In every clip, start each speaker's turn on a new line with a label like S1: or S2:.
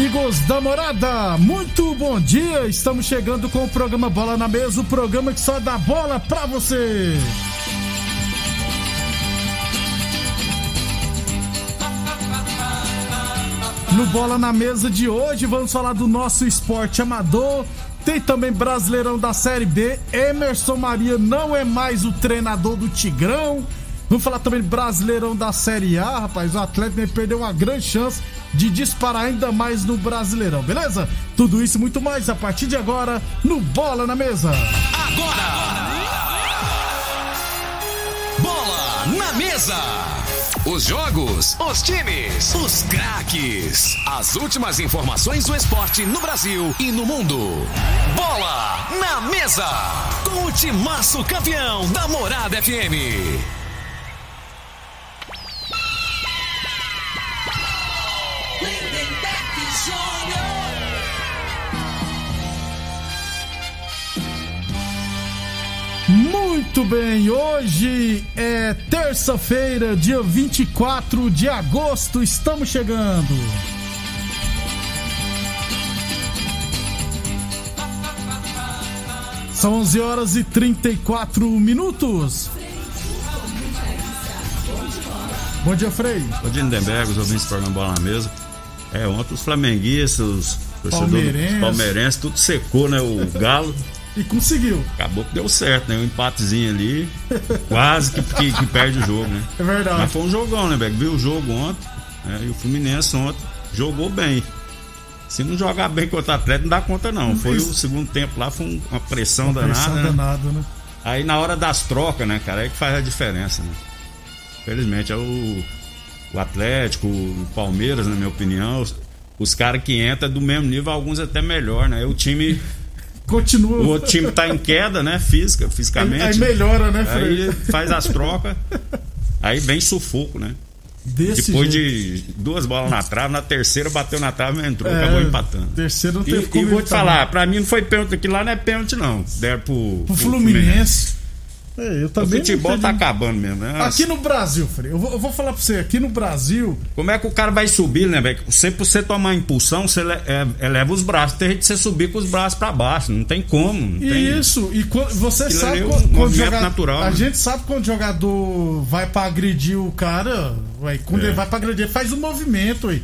S1: Amigos da morada, muito bom dia. Estamos chegando com o programa Bola na Mesa o programa que só dá bola pra você. No Bola na Mesa de hoje, vamos falar do nosso esporte amador. Tem também Brasileirão da Série B. Emerson Maria não é mais o treinador do Tigrão. Vamos falar também Brasileirão da Série A, rapaz. O Atlético perdeu uma grande chance de disparar ainda mais no Brasileirão, beleza? Tudo isso e muito mais a partir de agora no Bola na Mesa.
S2: Agora! Bola na mesa! Os jogos, os times, os craques. As últimas informações do esporte no Brasil e no mundo. Bola na mesa! Com o timaço campeão da Morada FM.
S1: Muito bem, hoje é terça-feira, dia 24 de agosto, estamos chegando. São 11 horas e 34 minutos. Bom dia, Frei.
S3: Bom dia, Lindenberg, os ouvintes do programa Bola na Mesa. É, ontem os flamenguistas, os torcedores
S1: Palmeirense.
S3: palmeirenses, tudo secou, né? O Galo.
S1: E conseguiu.
S3: Acabou que deu certo, né? Um empatezinho ali, quase que, que- que perde o jogo, né?
S1: É verdade.
S3: Mas foi um jogão, né, Beck? Viu o jogo ontem, né? E o Fluminense ontem jogou bem. Se não jogar bem contra o Atlético, não dá conta, não. Foi
S1: Isso.
S3: o segundo tempo lá, foi um- uma pressão danada.
S1: Pressão
S3: né?
S1: danada, né?
S3: Aí na hora das trocas, né, cara, é que faz a diferença, né? Felizmente é o, o Atlético, o Palmeiras, na minha opinião, os, os caras que entram é do mesmo nível, alguns até melhor, né? O time,
S1: Continua.
S3: o outro time tá em queda, né, física, fisicamente.
S1: Aí melhora, né, Frei?
S3: Aí faz as trocas. Aí vem sufoco, né?
S1: Desse
S3: Depois
S1: jeito.
S3: de duas bolas na trave, na terceira bateu na trave e entrou,
S1: É,
S3: acabou empatando.
S1: Terceiro não
S3: E,
S1: teve
S3: e
S1: como
S3: vou te falar, pra mim não foi pênalti, aquilo lá não é pênalti não. Deram pro,
S1: Pro
S3: pro
S1: Fluminense. É, eu
S3: O
S1: também não
S3: futebol tá acabando mesmo, né?
S1: Aqui no Brasil, Frei, eu vou, eu vou falar pra você, aqui no Brasil,
S3: Como é que o cara vai subir, né, velho? Pra você tomar impulsão, você é, eleva os braços. Tem jeito de você subir com os braços pra baixo. Não tem como. Não tem...
S1: Isso, e você
S3: Aquilo
S1: sabe
S3: é
S1: quando, quando
S3: movimento
S1: joga-
S3: natural,
S1: A
S3: né?
S1: gente sabe quando o jogador vai pra agredir o cara, ué, quando
S3: É.
S1: ele vai pra agredir, faz um movimento aí,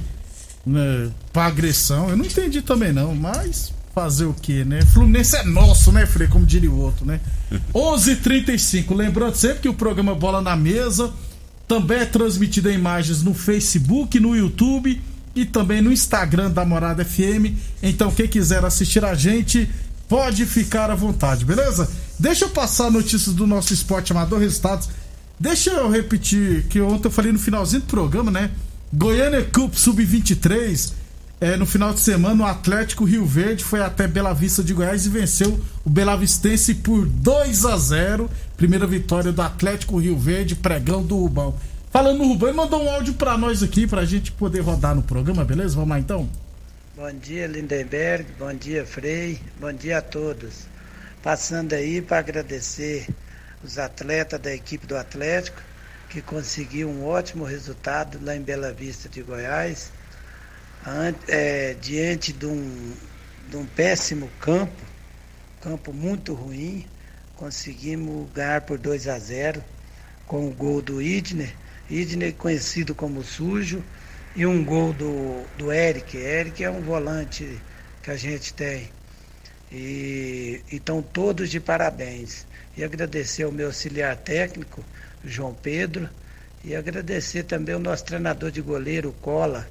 S1: né, pra agressão. Eu não entendi também não, mas fazer o que, né? Fluminense é nosso, né, Frei? Como diria o outro, né? 11:35. Lembrando sempre que o programa Bola na Mesa também é transmitido em imagens no Facebook, no YouTube e também no Instagram da Morada FM. Então, quem quiser assistir a gente, pode ficar à vontade, beleza? Deixa eu passar notícias do nosso esporte amador, resultados. Deixa eu repetir que ontem eu falei no finalzinho do programa, né? Goiânia Cup Sub-23. É, no final de semana, o Atlético Rio Verde foi até Bela Vista de Goiás e venceu o Belavistense por 2 a 0 Primeira vitória do Atlético Rio Verde, pregão do Rubão. Falando no Rubão, ele mandou um áudio pra nós aqui, pra gente poder rodar no programa, beleza? Vamos lá então?
S4: Bom dia, Lindenberg. Bom dia, Frei. Bom dia a todos. Passando aí para agradecer os atletas da equipe do Atlético, que conseguiu um ótimo resultado lá em Bela Vista de Goiás, é, diante de um, de um péssimo campo campo muito ruim. Conseguimos ganhar por 2 a 0 com o gol do Idner. Idner conhecido como sujo. E um gol do, do Eric. Eric é um volante que a gente tem. E estão todos de parabéns. E agradecer ao meu auxiliar técnico, João Pedro, e agradecer também ao nosso treinador de goleiro, Cola,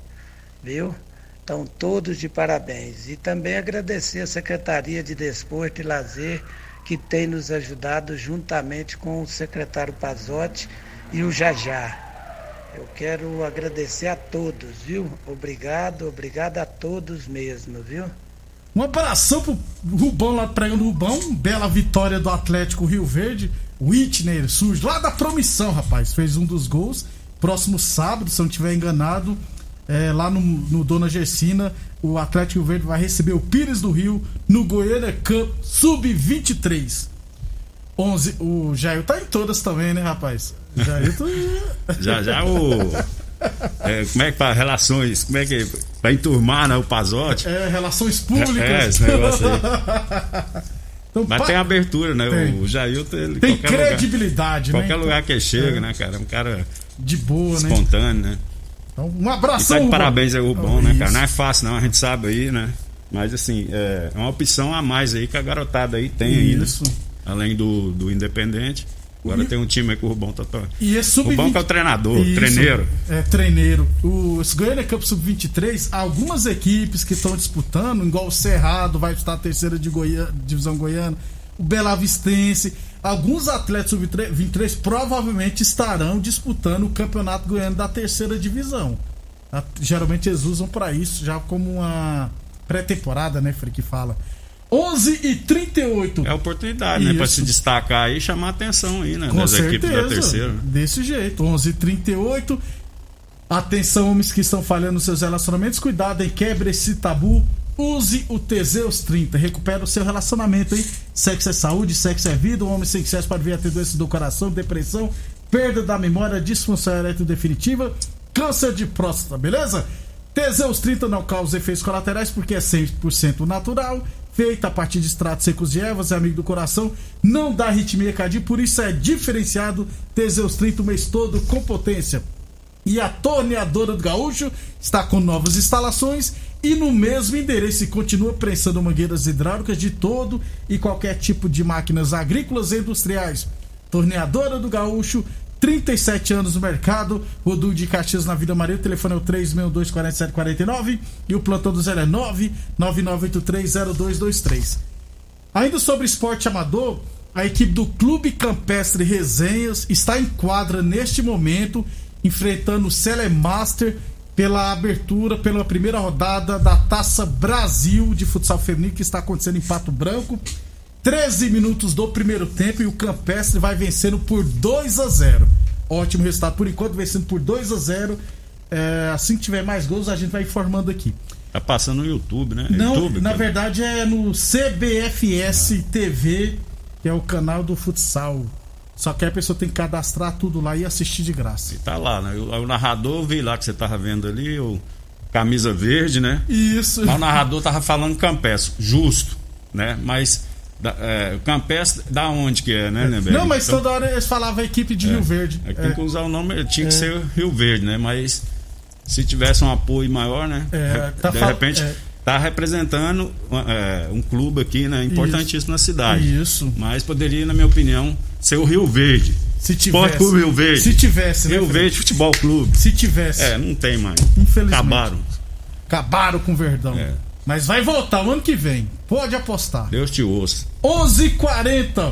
S4: viu? Estão todos de parabéns. E também agradecer a Secretaria de Desporto e Lazer, que tem nos ajudado juntamente com o secretário Pazotti e o Jajá. Eu quero agradecer a todos, viu? Obrigado, obrigado a todos mesmo, viu?
S1: Um abração pro Rubão lá pregando Rubão. Bela vitória do Atlético Rio Verde. Whitney, sujo, lá da promissão, rapaz. Fez um dos gols. Próximo sábado, se eu não estiver enganado, é, lá no, no Dona Gersina, o Atlético Verde vai receber o Pires do Rio no Goiânia Cup Sub-23. 11. O Jair tá em todas também, né, rapaz? Jair tá...
S3: Já já o. é, como é que faz? Relações. Como é que. Pra enturmar, né? O Pazote.
S1: É, relações públicas.
S3: É, esse negócio aí.
S1: Então,
S3: Mas
S1: pa-
S3: tem abertura, né?
S1: Tem.
S3: O Jailton, ele.
S1: Tem
S3: qualquer lugar-
S1: credibilidade, né?
S3: Qualquer
S1: Então,
S3: lugar que ele chega,
S1: é.
S3: né, cara? É um cara
S1: De boa, né?
S3: espontâneo, né?
S1: Então, um
S3: E
S1: abração.
S3: tá de
S1: Rubão.
S3: parabéns aí o bom, né, cara? Não é fácil, não, a gente sabe aí, né? Mas assim, é uma opção a mais aí que a garotada aí tem aí?
S1: Isso.
S3: Além do, do Independente. Agora
S1: E-
S3: tem um time aí que o Rubão tá tocando.
S1: E esse sub
S3: O bom que é o treinador,
S1: Isso,
S3: treineiro.
S1: É, treineiro. O esse Goiânia Cup Sub-23, algumas equipes que estão disputando, igual o Cerrado, vai disputar a terceira de Goiânia, divisão goiana, o Bela Vistense, alguns atletas Sub-23 provavelmente estarão disputando o Campeonato Goiano da terceira divisão. A- Geralmente eles usam para isso, já como uma pré-temporada, né, Frei, que fala. 11 e 38
S3: É a oportunidade, né? Pra
S1: Isso.
S3: se destacar aí e chamar a atenção aí, né?
S1: Com
S3: das
S1: certeza.
S3: equipes da terceira. né?
S1: Desse jeito, 11:38. Atenção, homens que estão falhando nos seus relacionamentos, cuidado, hein? Quebre esse tabu. Use o Teseus 30, recupera o seu relacionamento, hein? Sexo é saúde, sexo é vida. Um homem sem sexo pode vir a ter doenças do coração, depressão, perda da memória, disfunção erétil definitiva, câncer de próstata, beleza? Teseus 30 não causa efeitos colaterais porque é 100% natural, feita a partir de extratos secos e ervas, é amigo do coração, não dá arritmia cardíaca, por isso é diferenciado. Teseus 30 o mês todo com potência. E a torneadora do Gaúcho está com novas instalações e no mesmo endereço e continua prensando mangueiras hidráulicas de todo e qualquer tipo de máquinas agrícolas e industriais. Torneadora do Gaúcho, 37 anos no mercado, Rodul de Caxias na Vida Maria, o telefone é o 3624749 e o plantão do zero é 999830223. Ainda sobre esporte amador, a equipe do Clube Campestre Resenhas está em quadra neste momento, enfrentando o Celemaster pela abertura, pela primeira rodada da Taça Brasil de futsal feminino que está acontecendo em Pato Branco. 13 minutos do primeiro tempo e o Campestre vai vencendo por 2 a 0. Ótimo resultado por enquanto, vencendo por 2 a 0. É, assim que tiver mais gols, a gente vai informando aqui.
S3: Tá passando no YouTube, né?
S1: Não,
S3: YouTube,
S1: na
S3: cara.
S1: verdade é no CBFS TV, que é o canal do futsal. Só que a pessoa tem que cadastrar tudo lá e assistir de graça.
S3: Tá lá, né? O, o narrador, vi lá que você tava vendo ali, o camisa verde, né?
S1: Isso.
S3: Mas o narrador tava falando campestre, justo, né? Mas da, é, o campestre, da onde que é, né, Neberg?
S1: Não, mas
S3: Então,
S1: toda hora eles falavam a equipe de Rio Verde.
S3: é que tem que
S1: É,
S3: usar o nome, tinha que ser Rio Verde, né? Mas se tivesse um apoio maior, né?
S1: É, tá
S3: de repente,
S1: é.
S3: Tá representando é, um clube aqui, né? Importantíssimo na cidade.
S1: Isso.
S3: Mas poderia, na minha opinião, ser o Rio Verde.
S1: se
S3: Esporte
S1: tivesse.
S3: Clube Rio Verde.
S1: Se tivesse, né?
S3: Rio? Verde Futebol Clube.
S1: Se tivesse.
S3: É, não tem mais.
S1: Infelizmente.
S3: Acabaram.
S1: Acabaram com o Verdão.
S3: É.
S1: Mas vai voltar o ano que vem. Pode apostar.
S3: Deus te ouça.
S1: 11:40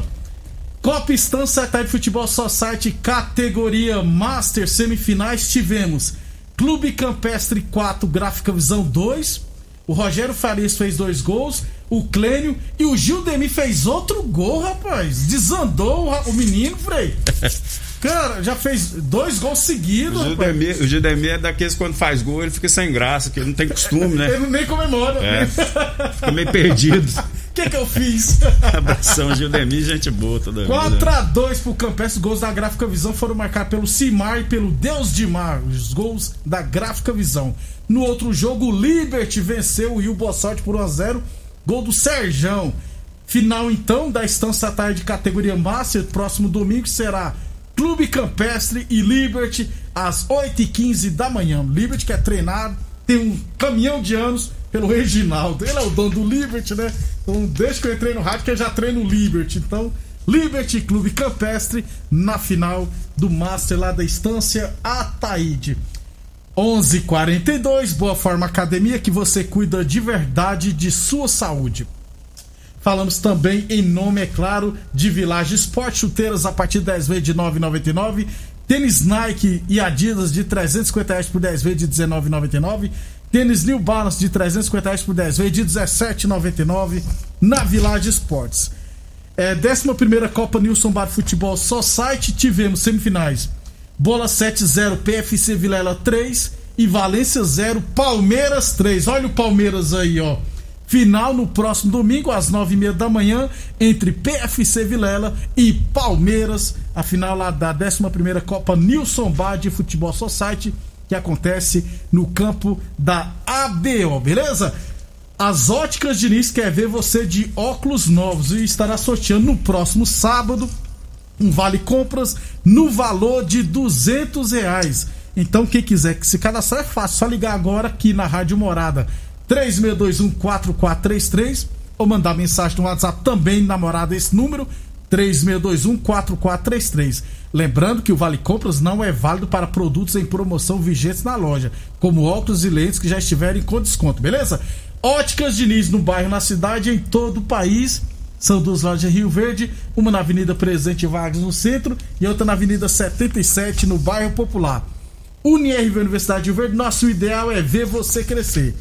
S1: Copa Estância Type Futebol Society categoria Master semifinais tivemos Clube Campestre 4 Gráfica Visão 2 o Rogério Farias fez dois gols o Clênio e o Gildemir fez outro gol rapaz desandou o o menino Frei cara já fez dois gols seguidos
S3: O
S1: rapaz.
S3: Gildemir, o Gildemir é daqueles que quando faz gol ele fica sem graça, que ele não tem costume, né?
S1: ele nem comemora
S3: É. Fica meio perdido.
S1: o que que eu fiz
S3: Abração, Gildemir, gente boa toda vida.
S1: 4x2 pro Campestre. Os gols da Gráfica Visão foram marcados pelo Cimar e pelo Deus de Mar. Os gols da Gráfica Visão. No outro jogo, o Liberty venceu o Rio Boa Sorte por 1x0. Gol do Serjão. Final então da Estância Tarde categoria Master, próximo domingo será Clube Campestre e Liberty às 8h15 da manhã. Liberty que é treinado, tem um caminhão de anos pelo Reginaldo. Ele é o dono do Liberty, né? Então, desde que eu entrei no rádio, que eu já treino o Liberty. Então, Liberty Clube Campestre na final do Master lá da Estância Ataíde. 11:42 Boa Forma Academia que você cuida de verdade de sua saúde. Falamos também em nome, é claro, de Village Esporte, chuteiras a partir de 10 vezes de 9,99. Tênis Nike e Adidas de 350 reais por 10 vezes de 19,99. Tênis New Balance de 350 reais por 10 vezes de 17,99 na Village Esportes. É, 11 Copa Nilson Bar Futebol Só Site, tivemos semifinais. Bola 7-0, PFC Vilela 3 e Valência 0, Palmeiras 3. Olha o Palmeiras aí, ó. Final no próximo domingo, às 9h30 da manhã, entre PFC Vilela e Palmeiras. A final lá da 11 Copa Nilson Bar de Futebol Society, que acontece no campo da ABO, beleza? As óticas Diniz quer ver você de óculos novos e estará sorteando no próximo sábado um vale compras no valor de 200 reais. Então, quem quiser se cadastrar é fácil, só ligar agora aqui na Rádio Morada 36214433 ou mandar mensagem no WhatsApp também na Morada esse número 36214433. Lembrando que o Vale Compras não é válido para produtos em promoção vigentes na loja, como óculos e lentes que já estiverem com desconto, beleza? Óticas Diniz no bairro, na cidade, em todo o país. São duas lojas em Rio Verde, uma na Avenida Presidente Vargas no centro e outra na Avenida 77 no bairro Popular. UniRV Universidade de Rio Verde, nosso ideal é ver você crescer.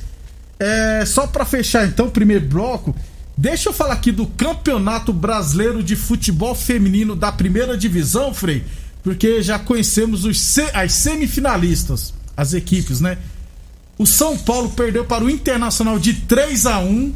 S1: É, só para fechar então o primeiro bloco, deixa eu falar aqui do Campeonato Brasileiro de Futebol Feminino da Primeira Divisão, Frei, porque já conhecemos os, as semifinalistas, as equipes, né? O São Paulo perdeu para o Internacional de 3 a 1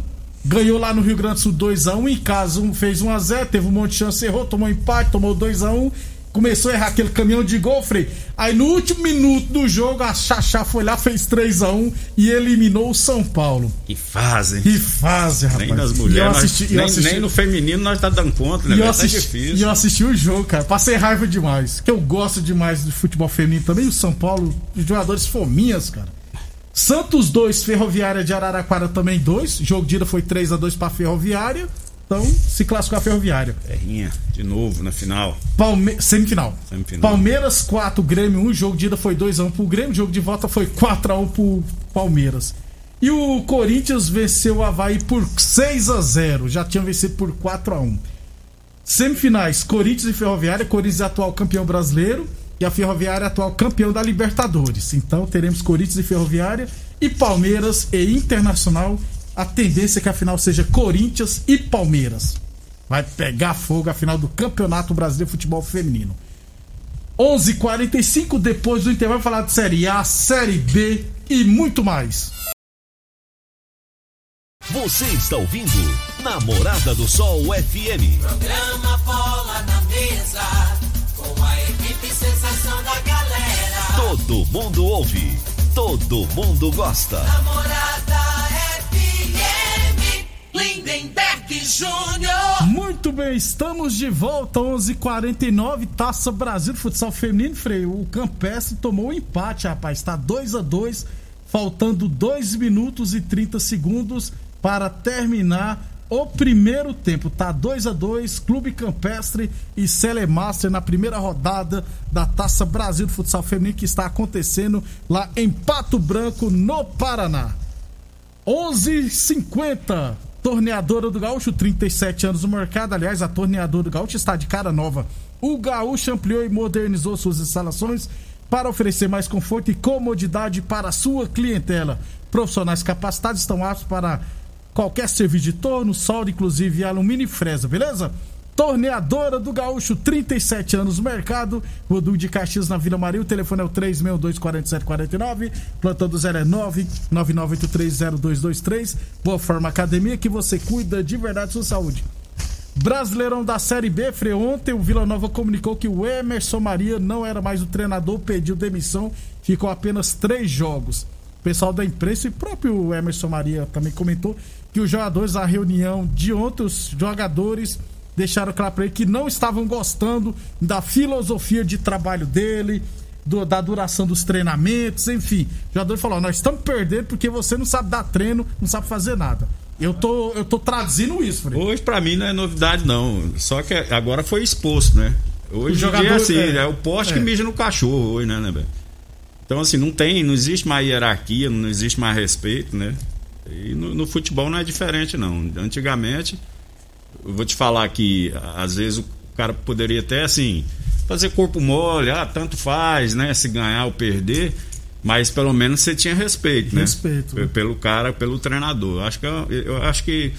S1: ganhou lá no Rio Grande do Sul 2x1 em casa, um, fez 1x0, teve um monte de chance, errou, tomou empate, tomou 2x1 começou a errar aquele caminhão de gol, Frei. Aí no último minuto do jogo, a Xaxá foi lá, fez 3 a 1 e eliminou o São Paulo.
S3: Que fase.
S1: Que fase, rapaz.
S3: Nem das mulheres, assisti, nós, nem, nem, no feminino nós tá dando conta, né?
S1: E eu, tá assisti, e eu assisti o jogo, cara. Passei raiva demais. Que eu gosto demais de futebol feminino também. O São Paulo, os jogadores fominhas, cara. Santos 2, Ferroviária de Araraquara também 2. Jogo de ida foi 3 a 2 para Ferroviária. Então, se classificou a Ferroviária.
S3: Terrinha, de novo na final.
S1: Palme... Semifinal.
S3: Semifinal.
S1: Palmeiras 4, Grêmio 1. Jogo de ida foi 2x1 pro Grêmio. Jogo de volta foi 4x1 pro Palmeiras. E o Corinthians venceu o Havaí por 6 a 0 Já tinha vencido por 4 a 1 Semifinais: Corinthians e Ferroviária. Corinthians é atual campeão brasileiro. E a Ferroviária é atual campeão da Libertadores. Então teremos Corinthians e Ferroviária. E Palmeiras e Internacional a tendência é que a final seja Corinthians e Palmeiras. Vai pegar fogo a final do Campeonato Brasileiro de Futebol Feminino. 11:45 depois do intervalo falar de Série A, Série B e muito mais.
S2: Você está ouvindo Namorada do Sol FM.
S5: Programa Bola na Mesa, com a equipe sensação da galera.
S2: Todo mundo ouve, todo mundo gosta.
S5: Namorada Lindenberg Júnior.
S1: Muito bem, estamos de volta 11:49 Taça Brasil de Futsal Feminino, Freio. O Campestre tomou um empate, rapaz. Está 2 a 2 faltando 2 minutos e 30 segundos para terminar o primeiro tempo. Tá 2 a 2 Clube Campestre e Celemaster na primeira rodada da Taça Brasil de Futsal Feminino que está acontecendo lá em Pato Branco, no Paraná. 11:50 Torneadora do Gaúcho, 37 anos no mercado. Aliás, a Torneadora do Gaúcho está de cara nova. O Gaúcho ampliou e modernizou suas instalações para oferecer mais conforto e comodidade para a sua clientela. Profissionais capacitados estão aptos para qualquer serviço de torno, solda, inclusive alumínio e fresa, beleza? Torneadora do Gaúcho, 37 anos no mercado. Rodul de Caxias na Vila Maria. O telefone é o 362-4749. Plantão do 0 é 999830223. Boa Forma Academia, que você cuida de verdade sua saúde. Brasileirão da Série B, Fre, ontem o Vila Nova comunicou que o Emerson Maria não era mais o treinador, pediu demissão, ficou apenas três jogos. pessoal da imprensa e o próprio Emerson Maria também comentou que os jogadores, a reunião de ontem, os jogadores deixaram claro para ele que não estavam gostando da filosofia de trabalho dele, do- da duração dos treinamentos, enfim. O jogador falou: nós estamos perdendo porque você não sabe dar treino, não sabe fazer nada. Eu tô, eu tô traduzindo isso, Frei.
S3: Hoje, pra mim, não é novidade, não. Só que agora foi exposto, né? Hoje
S1: O jogador,
S3: é assim,
S1: é.
S3: é, o poste que
S1: É.
S3: mija no cachorro hoje, né, né, velho? Então, assim, não tem, não existe mais hierarquia, não existe mais respeito, né? E no, no futebol não é diferente, não. Antigamente, eu vou te falar que, às vezes, o cara poderia até, assim, fazer corpo mole, ah, tanto faz, né? Se ganhar ou perder. Mas pelo menos você tinha respeito, né?
S1: Respeito, né?
S3: Pelo cara, pelo treinador. Acho que eu, eu acho que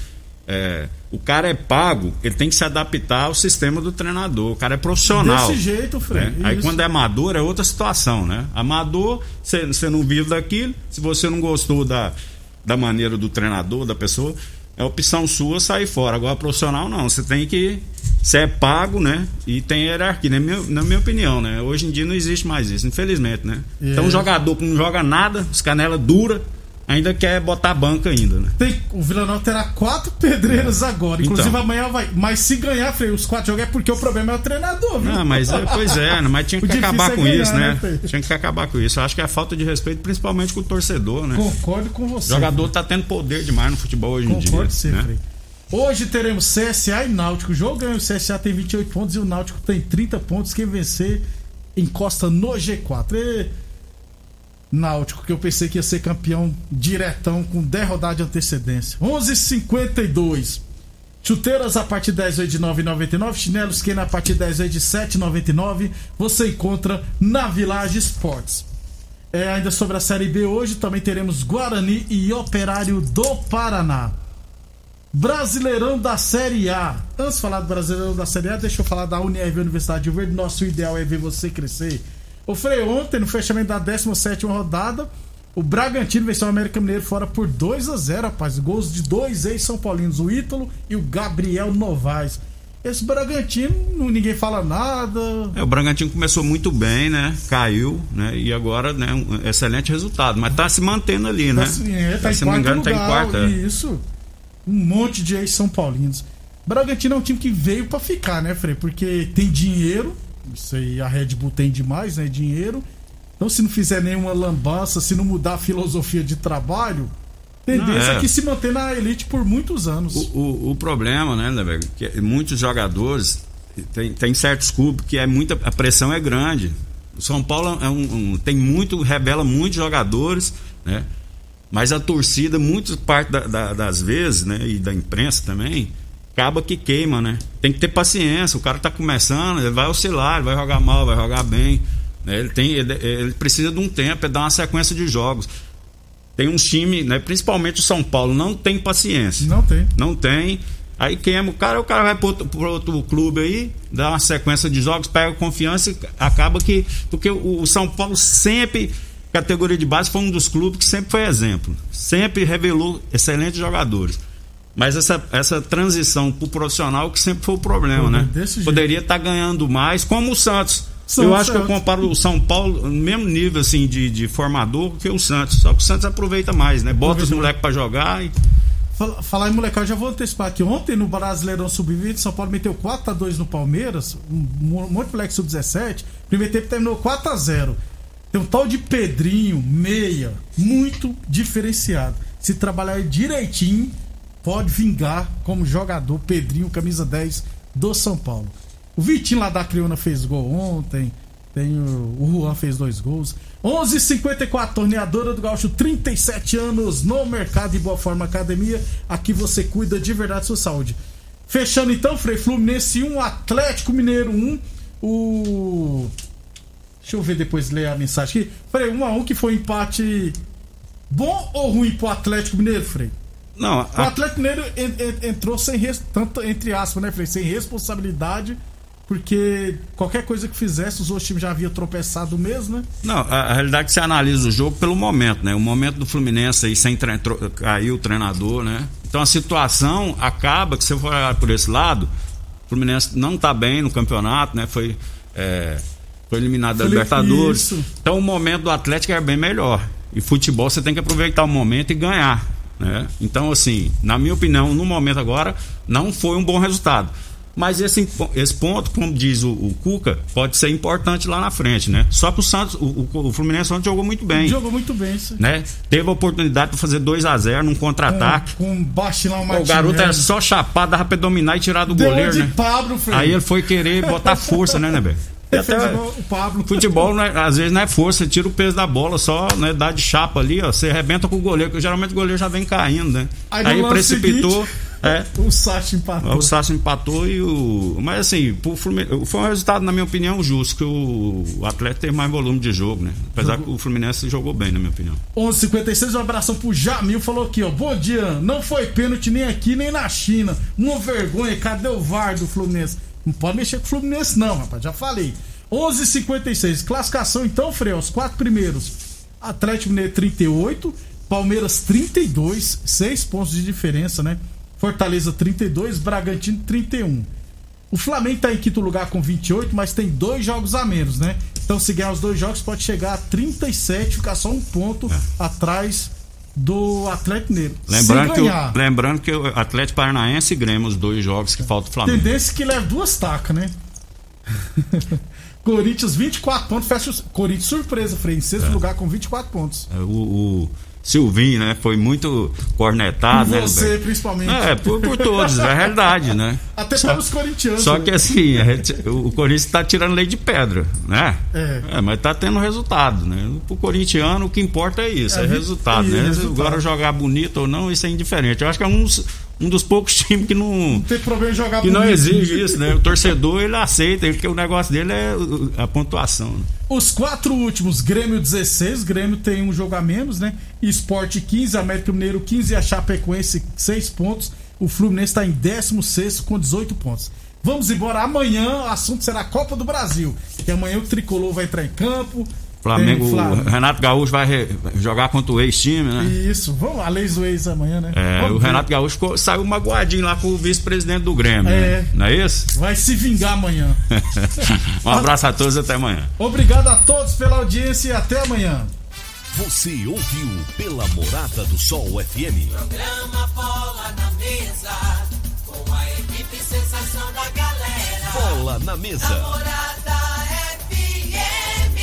S3: é, o cara é pago, ele tem que se adaptar ao sistema do treinador. O cara é profissional.
S1: Desse jeito, Frei.
S3: né? Aí quando é amador é outra situação, né? Amador, você você não vive daquilo. Se você não gostou da, da maneira do treinador, da pessoa, é opção sua sair fora. Agora, profissional não. Você tem que. Você é pago, né? E tem hierarquia, na minha, na minha opinião, né? Hoje em dia não existe mais isso, infelizmente, né?
S1: É.
S3: Então, um jogador que não joga nada, os canela dura, ainda quer botar banca ainda, né?
S1: Tem- o Vila Nova terá quatro pedreiros agora. Inclusive
S3: Então.
S1: amanhã vai. Mas se ganhar, Frei, os quatro jogos é porque o problema é o treinador, viu?
S3: Não, mas é, pois é, né? mas tinha que acabar
S1: é
S3: com
S1: ganhar,
S3: isso,
S1: né,
S3: né? Tinha que acabar com isso. Eu acho que é falta de respeito, principalmente com o torcedor, né?
S1: Concordo com você.
S3: O jogador tá tendo poder demais no futebol hoje em
S1: Concordo
S3: dia.
S1: sim,
S3: né?
S1: Frei. Hoje teremos CSA e Náutico. O jogo ganha, o CSA tem 28 pontos e o Náutico tem 30 pontos. Quem vencer encosta no G4. E... Náutico, que eu pensei que ia ser campeão diretão com 10 rodadas de antecedência. 11:52. Chuteiras a partir de 10 vezes de 9,99. Chinelos Kena a partir de 10 vezes de 7,99. Você encontra na Village Esportes. É, ainda sobre a Série B hoje também teremos Guarani e Operário do Paraná. Brasileirão da Série A. Antes de falar do Brasileirão da Série A, deixa eu falar da UniRV Universidade de Verde. Nosso ideal é ver você crescer. O Frei, ontem, no fechamento da 17 rodada, o Bragantino venceu o América Mineiro fora por 2 a 0 rapaz. Gols de dois ex-São Paulinos, o Ítalo e o Gabriel Novaes. Esse Bragantino, não- ninguém fala nada.
S3: É, o Bragantino começou muito bem, né? Caiu, né? E agora, né? Um excelente resultado. Mas tá se mantendo ali, né?
S1: Tá, é, tá em
S3: se não me engano, tá em quarta.
S1: Isso. Um monte de ex-São Paulinos. Bragantino é um time que veio pra ficar, né, Frei? Porque tem dinheiro. Isso aí a Red Bull tem demais, né? Dinheiro. Então, se não fizer nenhuma lambança, se não mudar a filosofia de trabalho, tendência
S3: é.
S1: é que se manter na elite por muitos anos.
S3: O, o, o problema, né, velho, que muitos jogadores tem, tem certos clubes que é muita a pressão é grande. O São Paulo é um, um- tem muito revela muitos jogadores, né? Mas a torcida, muitas parte da- da- das vezes, né, e da imprensa também, acaba que queima, né? Tem que ter paciência. O cara tá começando, ele vai oscilar, ele vai jogar mal, vai jogar bem. né? Ele tem, ele, ele precisa de um tempo, é dar uma sequência de jogos. Tem uns times, né, principalmente o São Paulo, não tem paciência.
S1: Não tem.
S3: Não tem. Aí queima o cara, o cara vai pro outro, pro outro clube aí, dá uma sequência de jogos, pega confiança e acaba que. Porque o, o São Paulo sempre, categoria de base, foi um dos clubes que sempre foi exemplo. Sempre revelou excelentes jogadores. Mas essa, essa transição pro profissional que sempre foi o problema,
S1: Pô,
S3: né? Poderia estar ganhando mais, como o Santos.
S1: Santos,
S3: eu acho que eu
S1: Santos.
S3: comparo o São Paulo no mesmo nível assim de, de formador que o Santos. Só que o Santos aproveita mais, né? Bota os moleques pra jogar e
S1: Fala- Falar em molecada, eu já vou antecipar aqui. Ontem no Brasileirão Sub-20, São Paulo meteu 4x2 no Palmeiras. Um mo- monte de moleque sub-17. Primeiro tempo terminou 4x0. Tem um tal de Pedrinho, meia, muito diferenciado. Se trabalhar direitinho, pode vingar como jogador. Pedrinho, camisa 10 do São Paulo. O Vitinho lá da Criona fez gol ontem. Tem o, o Juan fez dois gols. 11:54 torneadora do Gaúcho, 37 anos no mercado de boa forma academia. Aqui você cuida de verdade da sua saúde. Fechando então, Frei Fluminense 1, Atlético Mineiro 1. O Deixa eu ver depois ler a mensagem aqui. Frei, 1 a 1 que foi um empate bom ou ruim pro Atlético Mineiro, Frei?
S3: Não,
S1: O
S3: a-
S1: Atlético Mineiro en- en- entrou sem res- tanto entre aspas, né, Frei? Sem responsabilidade, porque qualquer coisa que fizesse, os outros times já haviam tropeçado mesmo, né?
S3: Não, a, a realidade é que você analisa o jogo pelo momento, né? O momento do Fluminense aí sem tre- caiu o treinador, né? Então a situação acaba que se você for olhar por esse lado, o Fluminense não tá bem no campeonato, né? Foi, é, foi eliminado da Libertadores.
S1: isso.
S3: Então o momento do Atlético era bem melhor. E futebol você tem que aproveitar o momento e ganhar. Né? Então, assim, na minha opinião, no momento agora, não foi um bom resultado. Mas esse, esse ponto, como diz o, o Cuca, pode ser importante lá na frente, né? Só que o Santos, o, o, Fluminense ontem jogou muito bem.
S1: Jogou muito bem, isso.
S3: Né? Teve a oportunidade de fazer 2 a 0 num contra-ataque.
S1: Com, com baixo lá
S3: o garoto era só chapado, dava pra dominar e tirar do
S1: Deu
S3: goleiro,
S1: de
S3: né?
S1: Pablo.
S3: Aí ele foi querer botar força, né, Nebé?
S1: Igual o Pablo.
S3: Futebol, né, às vezes, não é força, tira o peso da bola, só né, dá de chapa ali, ó. Você arrebenta com o goleiro, porque geralmente o goleiro já vem caindo, né?
S1: Aí
S3: Aí, precipitou.
S1: seguinte,
S3: é,
S1: O Sacha empatou.
S3: o Sasso empatou e o. Mas assim, pro Fluminense, foi um resultado, na minha opinião, justo, que o, Atlético teve mais volume de jogo, né? Apesar que o Fluminense jogou bem, na minha opinião.
S1: 11:56 um abração pro Jamil, falou aqui, ó. Bom dia, não foi pênalti nem aqui nem na China. Uma vergonha, cadê o VAR do Fluminense? Não pode mexer com o Fluminense, não, rapaz, já falei. 11:56 classificação então, Frei, os quatro primeiros: Atlético Mineiro 38, Palmeiras 32, 6 pontos de diferença, né? Fortaleza 32, Bragantino 31. O Flamengo tá em quinto lugar com 28, mas tem dois jogos a menos, né? Então, se ganhar os dois jogos, pode chegar a 37, ficar só um ponto atrás do Atlético Mineiro.
S3: Lembrando que,
S1: ganhar,
S3: o, lembrando que o Atlético Paranaense e Grêmio, os dois jogos que falta o Flamengo.
S1: tendência que leva duas tacas, né? Corinthians 24 pontos, fecha o... Corinthians surpresa, Frei, em sexto lugar com 24 pontos.
S3: É, O, o Silvinho, né? Foi muito cornetado, né?
S1: Você,
S3: Roberto?
S1: principalmente.
S3: É, por, por todos, é a realidade, né?
S1: Até
S3: Só-
S1: pelos corintianos.
S3: Só
S1: né?
S3: que assim, gente- o Corinthians tá tirando lei de pedra, né?
S1: É.
S3: mas tá tendo resultado, né? Pro corintiano o que importa é isso,
S1: É,
S3: é,
S1: vi-
S3: resultado, né?
S1: resultado.
S3: Agora jogar bonito ou não, isso é indiferente. Eu acho que é um, um dos poucos times que não
S1: Não tem problema em jogar
S3: que não exige isso, né? O torcedor ele aceita, porque o negócio dele é a pontuação. né?
S1: Os quatro últimos, Grêmio 16, Grêmio tem um jogo a menos, né? Esporte 15, América Mineiro 15 e a Chapecoense 6 pontos. O Fluminense está em 16 com 18 pontos. Vamos embora. Amanhã o assunto será a Copa do Brasil. Que amanhã o tricolor vai entrar em campo.
S3: Flamengo,
S1: Tem Fla-
S3: o Renato Gaúcho vai re- jogar contra o ex-time, né?
S1: Isso, vamos a leis do ex amanhã, né?
S3: É,
S1: Vamos
S3: o
S1: ver.
S3: Renato Gaúcho ficou- saiu magoadinho lá com o vice-presidente do Grêmio,
S1: É.
S3: né? Não é isso?
S1: Vai se vingar amanhã.
S3: um abraço a todos até amanhã.
S1: Obrigado a todos pela audiência e até amanhã.
S2: Você ouviu pela Morada do Sol FM.
S5: Programa Bola na Mesa, com a equipe sensação da galera.
S2: Bola na mesa.